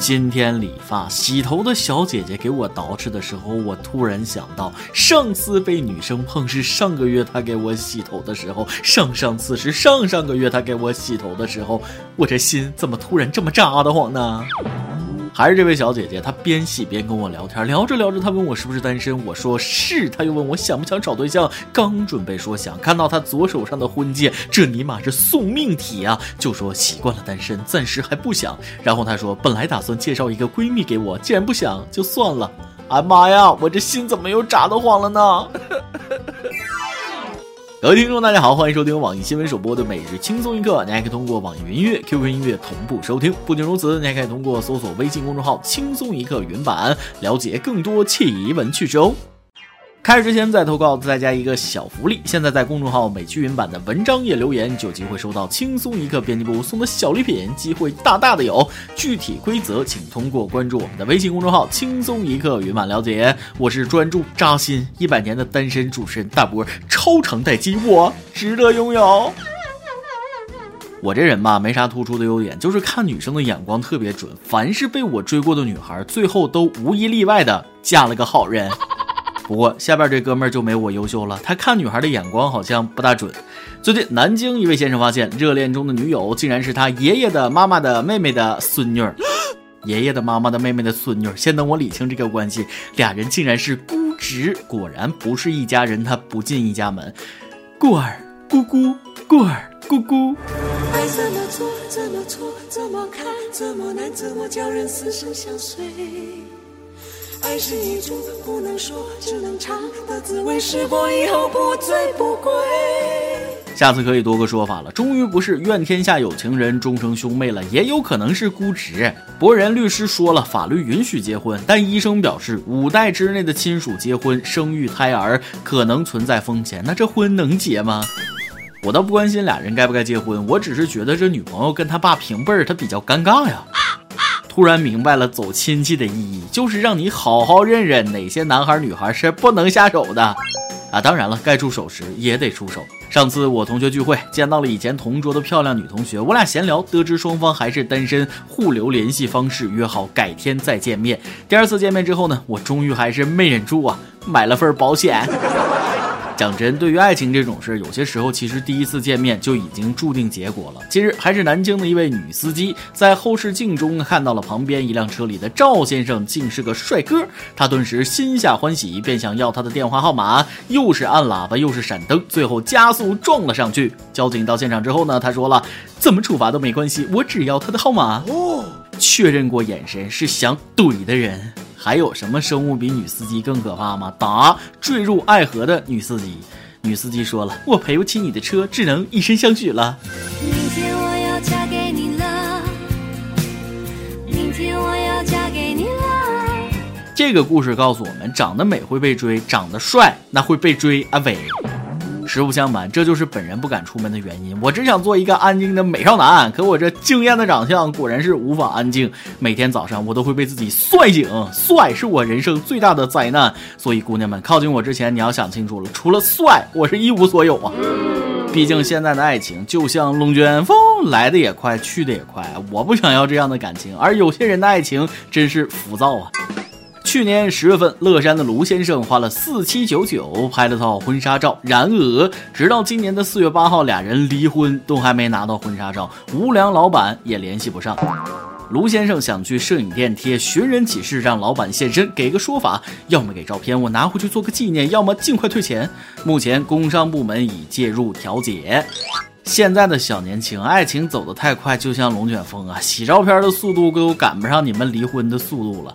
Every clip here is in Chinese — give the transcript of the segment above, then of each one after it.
今天理发洗头的小姐姐给我捯饬的时候，我突然想到，上次被女生碰是上个月她给我洗头的时候，上上次是上上个月她给我洗头的时候，我这心怎么突然这么扎的慌呢？还是这位小姐姐，她边洗边跟我聊天，聊着聊着，她问我是不是单身，我说是，她又问我想不想找对象，刚准备说想，看到她左手上的婚戒，这尼玛是送命体啊，就说习惯了单身，暂时还不想。然后她说本来打算介绍一个闺蜜给我，既然不想就算了。哎妈呀，我这心怎么又炸得慌了呢？各位听众，大家好，欢迎收听网易新闻首播的每日轻松一刻。你还可以通过网易云音乐、QQ 音乐同步收听。不仅如此，你还可以通过搜索微信公众号“轻松一刻”云版，了解更多奇闻趣事哦。开始之前再投稿，大家一个小福利。现在在公众号“美趣云版”的文章页留言，就有机会收到轻松一刻编辑部送的小礼品，机会大大的有。具体规则请通过关注我们的微信公众号“轻松一刻云版”了解。我是专注扎心一百年的单身主持人大波，超长待机，我值得拥有。我这人吧，没啥突出的优点，就是看女生的眼光特别准。凡是被我追过的女孩，最后都无一例外的嫁了个好人。不过下边这哥们儿就没我优秀了，他看女孩的眼光好像不大准。最近南京一位先生发现，热恋中的女友竟然是他爷爷的妈妈的妹妹的孙女儿，爷爷的妈妈的妹妹的孙女儿。先等我理清这个关系，俩人竟然是姑侄，果然不是一家人，他不进一家门。过儿姑姑，过儿姑姑。爱怎么做，怎么错，怎么看，怎么难，怎么叫人死生相随。爱是一种不能说只能尝的滋味，试过以后不醉不归。下次可以多个说法了，终于不是愿天下有情人终成兄妹了，也有可能是姑侄。博人律师说了，法律允许结婚，但医生表示五代之内的亲属结婚生育胎儿可能存在风险，那这婚能结吗？我倒不关心俩人该不该结婚，我只是觉得这女朋友跟他爸平辈儿，他比较尴尬呀。突然明白了走亲戚的意义，就是让你好好认认哪些男孩女孩是不能下手的啊！当然了，该出手时也得出手。上次我同学聚会见到了以前同桌的漂亮女同学，我俩闲聊，得知双方还是单身，互留联系方式，约好改天再见面。第二次见面之后呢，我终于还是没忍住啊，买了份保险。讲真，对于爱情这种事，有些时候其实第一次见面就已经注定结果了。近日，还是南京的一位女司机在后视镜中看到了旁边一辆车里的赵先生竟是个帅哥，她顿时心下欢喜，便想要他的电话号码，又是按喇叭又是闪灯，最后加速撞了上去。交警到现场之后呢，他说了，怎么处罚都没关系，我只要他的号码。哦，确认过眼神是想怼的人。还有什么生物比女司机更可怕吗？答：坠入爱河的女司机。女司机说了：“我赔不起你的车，只能以身相许了。”明天我要嫁给你了。明天我要嫁给你了。这个故事告诉我们：长得美会被追，长得帅那会被追。阿伟。实不相瞒，这就是本人不敢出门的原因。我只想做一个安静的美少男，可我这惊艳的长相果然是无法安静。每天早上我都会被自己帅醒，帅是我人生最大的灾难。所以姑娘们，靠近我之前，你要想清楚了，除了帅，我是一无所有啊。毕竟现在的爱情就像龙卷风，来的也快，去的也快。我不想要这样的感情，而有些人的爱情真是浮躁啊。去年十月份，乐山的卢先生花了四七九九拍了套婚纱照。然而，直到今年的四月八号，俩人离婚都还没拿到婚纱照，无良老板也联系不上。卢先生想去摄影店贴寻人启事，让老板现身给个说法，要么给照片我拿回去做个纪念，要么尽快退钱。目前工商部门已介入调解。现在的小年轻，爱情走得太快，就像龙卷风啊，洗照片的速度都赶不上你们离婚的速度了。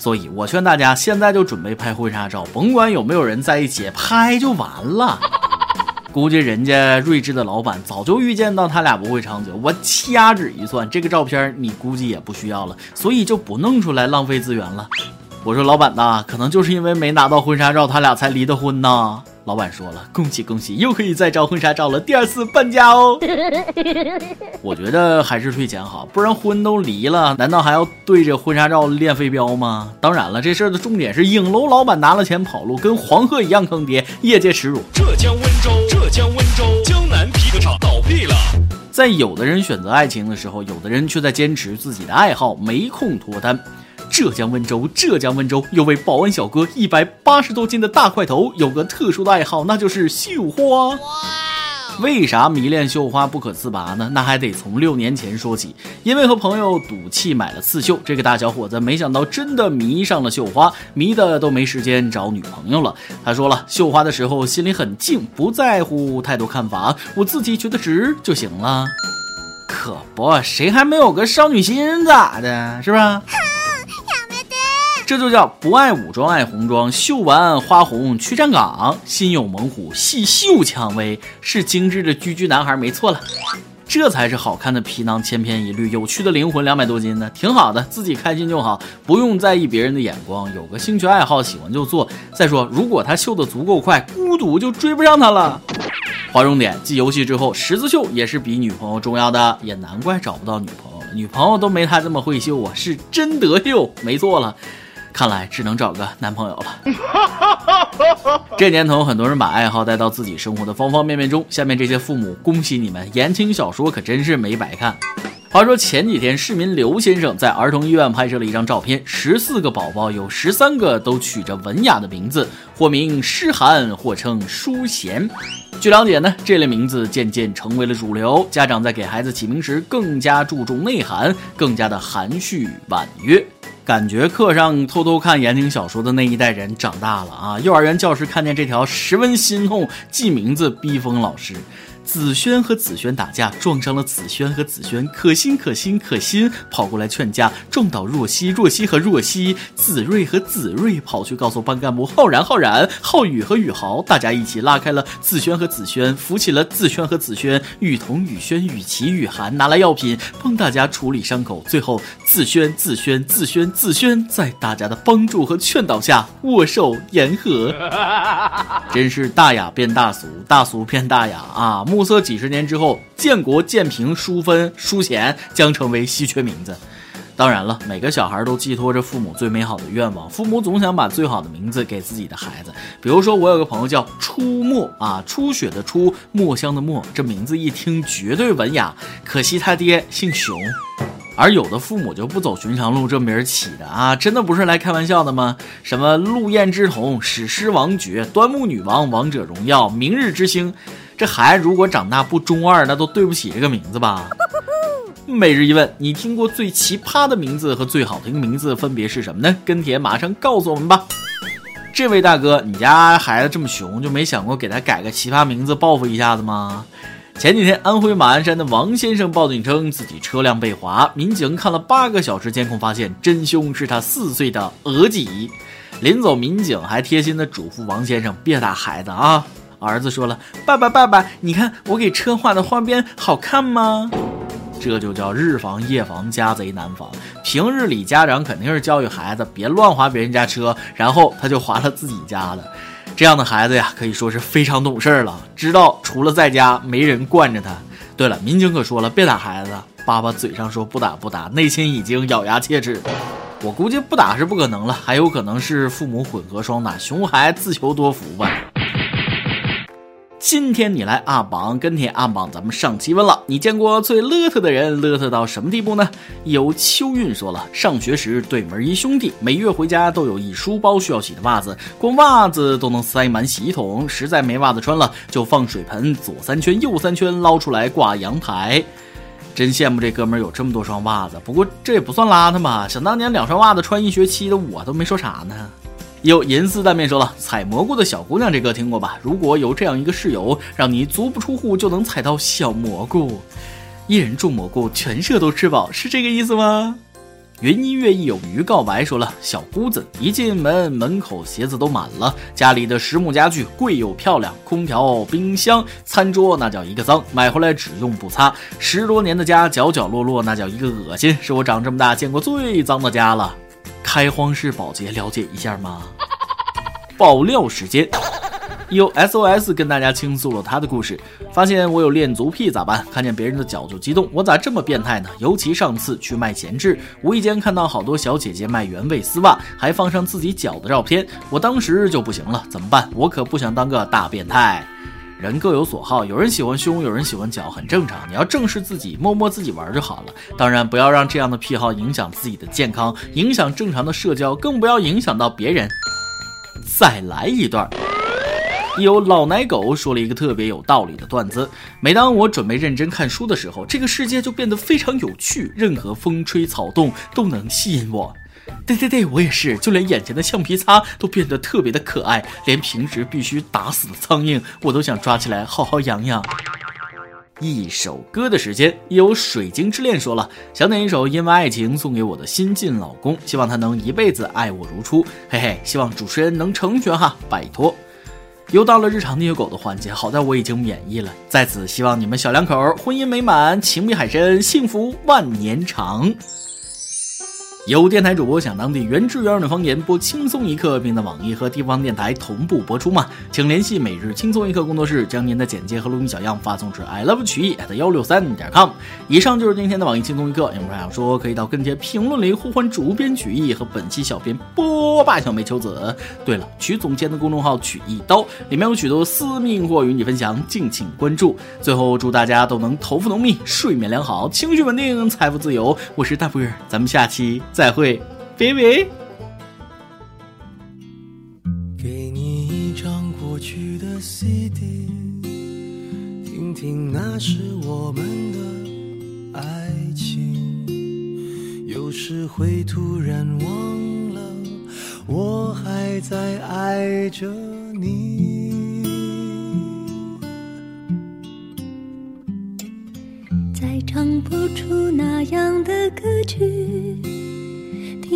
所以我劝大家现在就准备拍婚纱照，甭管有没有人在一起，拍就完了。估计人家睿智的老板早就预见到他俩不会长久。我掐指一算，这个照片你估计也不需要了，所以就不弄出来浪费资源了。我说老板呐，可能就是因为没拿到婚纱照，他俩才离的婚呢。老板说了，恭喜恭喜，又可以再照婚纱照了，第二次搬家哦。我觉得还是退钱好，不然婚都离了，难道还要对着婚纱照练飞镖吗？当然了，这事儿的重点是影楼老板拿了钱跑路，跟黄鹤一样坑爹，业界耻辱。浙江温州，浙江温州江南皮革厂倒闭了。在有的人选择爱情的时候，有的人却在坚持自己的爱好，没空脱单。浙江温州，浙江温州有位保安小哥，一百八十多斤的大块头，有个特殊的爱好，那就是绣花。为啥迷恋绣花不可自拔呢？那还得从六年前说起。因为和朋友赌气买了刺绣，这个大小伙子没想到真的迷上了绣花，迷的都没时间找女朋友了。他说了，绣花的时候心里很静，不在乎太多看法，我自己觉得值就行了。可不，谁还没有个少女心咋的？是吧？这就叫不爱武装爱红装，绣完花红去站岗，心有猛虎细绣蔷薇，是精致的居居男孩没错了，这才是好看的皮囊千篇一律，有趣的灵魂两百多斤呢，挺好的，自己开心就好，不用在意别人的眼光，有个兴趣爱好喜欢就做。再说，如果他绣的足够快，孤独就追不上他了。划重点，继游戏之后，十字绣也是比女朋友重要的，也难怪找不到女朋友了，女朋友都没他这么会绣啊，是真得秀，没错了。看来只能找个男朋友了。这年头，很多人把爱好带到自己生活的方方面面中。下面这些父母，恭喜你们，言情小说可真是没白看。话说前几天，市民刘先生在儿童医院拍摄了一张照片，十四个宝宝有十三个都取着文雅的名字，或名诗涵，或称淑贤。据了解呢，这类名字渐渐成为了主流，家长在给孩子起名时更加注重内涵，更加的含蓄婉约。感觉课上偷偷看言情小说的那一代人长大了啊！幼儿园教师看见这条十分心痛，记名字逼疯老师。紫萱和紫萱打架，撞伤了紫萱和紫萱，可心可心可心跑过来劝架，撞倒若曦，若曦和若曦，子睿和子睿跑去告诉班干部浩然，浩然，浩宇和宇豪，大家一起拉开了紫萱和紫萱，扶起了紫萱和紫萱，雨桐、雨轩、雨琪、雨涵拿来药品帮大家处理伤口，最后紫萱、紫萱、紫萱、紫萱在大家的帮助和劝导下握手言和，真是大雅变大俗，大俗变大雅啊！目色几十年之后，建国、建平、淑芬、淑贤将成为稀缺名字。当然了，每个小孩都寄托着父母最美好的愿望，父母总想把最好的名字给自己的孩子。比如说，我有个朋友叫初墨啊，初雪的初，墨香的墨，这名字一听绝对文雅。可惜他爹姓熊。而有的父母就不走寻常路，这名儿起的啊，真的不是来开玩笑的吗？什么陆燕之瞳、史诗王爵、端木女王、王者荣耀、明日之星。这孩子如果长大不中二，那都对不起这个名字吧。每日一问，你听过最奇葩的名字和最好听名字分别是什么呢？跟帖马上告诉我们吧。这位大哥，你家孩子这么熊，就没想过给他改个奇葩名字报复一下子吗？前几天，安徽马鞍山的王先生报警称自己车辆被划，民警看了八个小时监控，发现真凶是他四岁的儿媳。临走，民警还贴心的嘱咐王先生别打孩子啊。儿子说了：“爸爸，爸爸，你看我给车画的花边好看吗？”这就叫日防夜防，家贼难防。平日里家长肯定是教育孩子别乱划别人家车，然后他就划了自己家的。这样的孩子呀，可以说是非常懂事了，知道除了在家没人惯着他。对了，民警可说了，别打孩子。爸爸嘴上说不打不打，内心已经咬牙切齿。我估计不打是不可能了，还有可能是父母混合双打，熊孩自求多福吧。今天你来阿榜跟帖阿榜，咱们上期问了，你见过最邋遢的人邋遢到什么地步呢？有秋韵说了，上学时对门一兄弟，每月回家都有一书包需要洗的袜子，光袜子都能塞满洗衣桶，实在没袜子穿了，就放水盆左三圈右三圈捞出来挂阳台。真羡慕这哥们有这么多双袜子，不过这也不算邋遢吧？想当年两双袜子穿一学期的我都没说啥呢。有银丝蛋面说了，采蘑菇的小姑娘，这歌听过吧？如果有这样一个室友，让你足不出户就能采到小蘑菇，一人种蘑菇，全社都吃饱，是这个意思吗？云音乐一有鱼告白说了，小姑子一进门，门口鞋子都满了，家里的实木家具贵又漂亮，空调、冰箱、餐桌那叫一个脏，买回来只用不擦，十多年的家角角落落那叫一个恶心，是我长这么大见过最脏的家了。开荒式保洁，了解一下吗？爆料时间，有 SOS 跟大家倾诉了他的故事，发现我有恋足癖咋办？看见别人的脚就激动，我咋这么变态呢？尤其上次去卖闲置，无意间看到好多小姐姐卖原味丝袜，还放上自己脚的照片，我当时就不行了，怎么办？我可不想当个大变态。人各有所好，有人喜欢胸，有人喜欢脚，很正常。你要正视自己，摸摸自己玩就好了。当然，不要让这样的癖好影响自己的健康，影响正常的社交，更不要影响到别人。再来一段。有老奶狗说了一个特别有道理的段子：每当我准备认真看书的时候，这个世界就变得非常有趣，任何风吹草动都能吸引我。对对对，我也是，就连眼前的橡皮擦都变得特别的可爱，连平时必须打死的苍蝇，我都想抓起来好好养养。一首歌的时间，有水晶之恋说了，想点一首《因为爱情》送给我的新晋老公，希望他能一辈子爱我如初。嘿嘿，希望主持人能成全哈，拜托。又到了日常虐狗的环节，好在我已经免疫了，在此希望你们小两口婚姻美满，情比海深，幸福万年长。有电台主播想当地原汁原味的方言播轻松一刻，并在网易和地方电台同步播出吗？请联系每日轻松一刻工作室，将您的简介和录音小样发送至 i love 曲艺 at 幺六三点 com。以上就是今天的网易轻松一刻，有话想说可以到跟帖评论里呼唤主编曲艺和本期小编波霸小妹秋子。对了，曲总监的公众号曲一刀里面有许多私密货与你分享，敬请关注。最后祝大家都能头发浓密，睡眠良好，情绪稳定，财富自由。我是大波儿，咱们下期。再会，baby。给你一张过去的 CD，听听那是我们的爱情。有时会突然忘了，我还在爱着你。再唱不出那样的歌曲。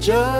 just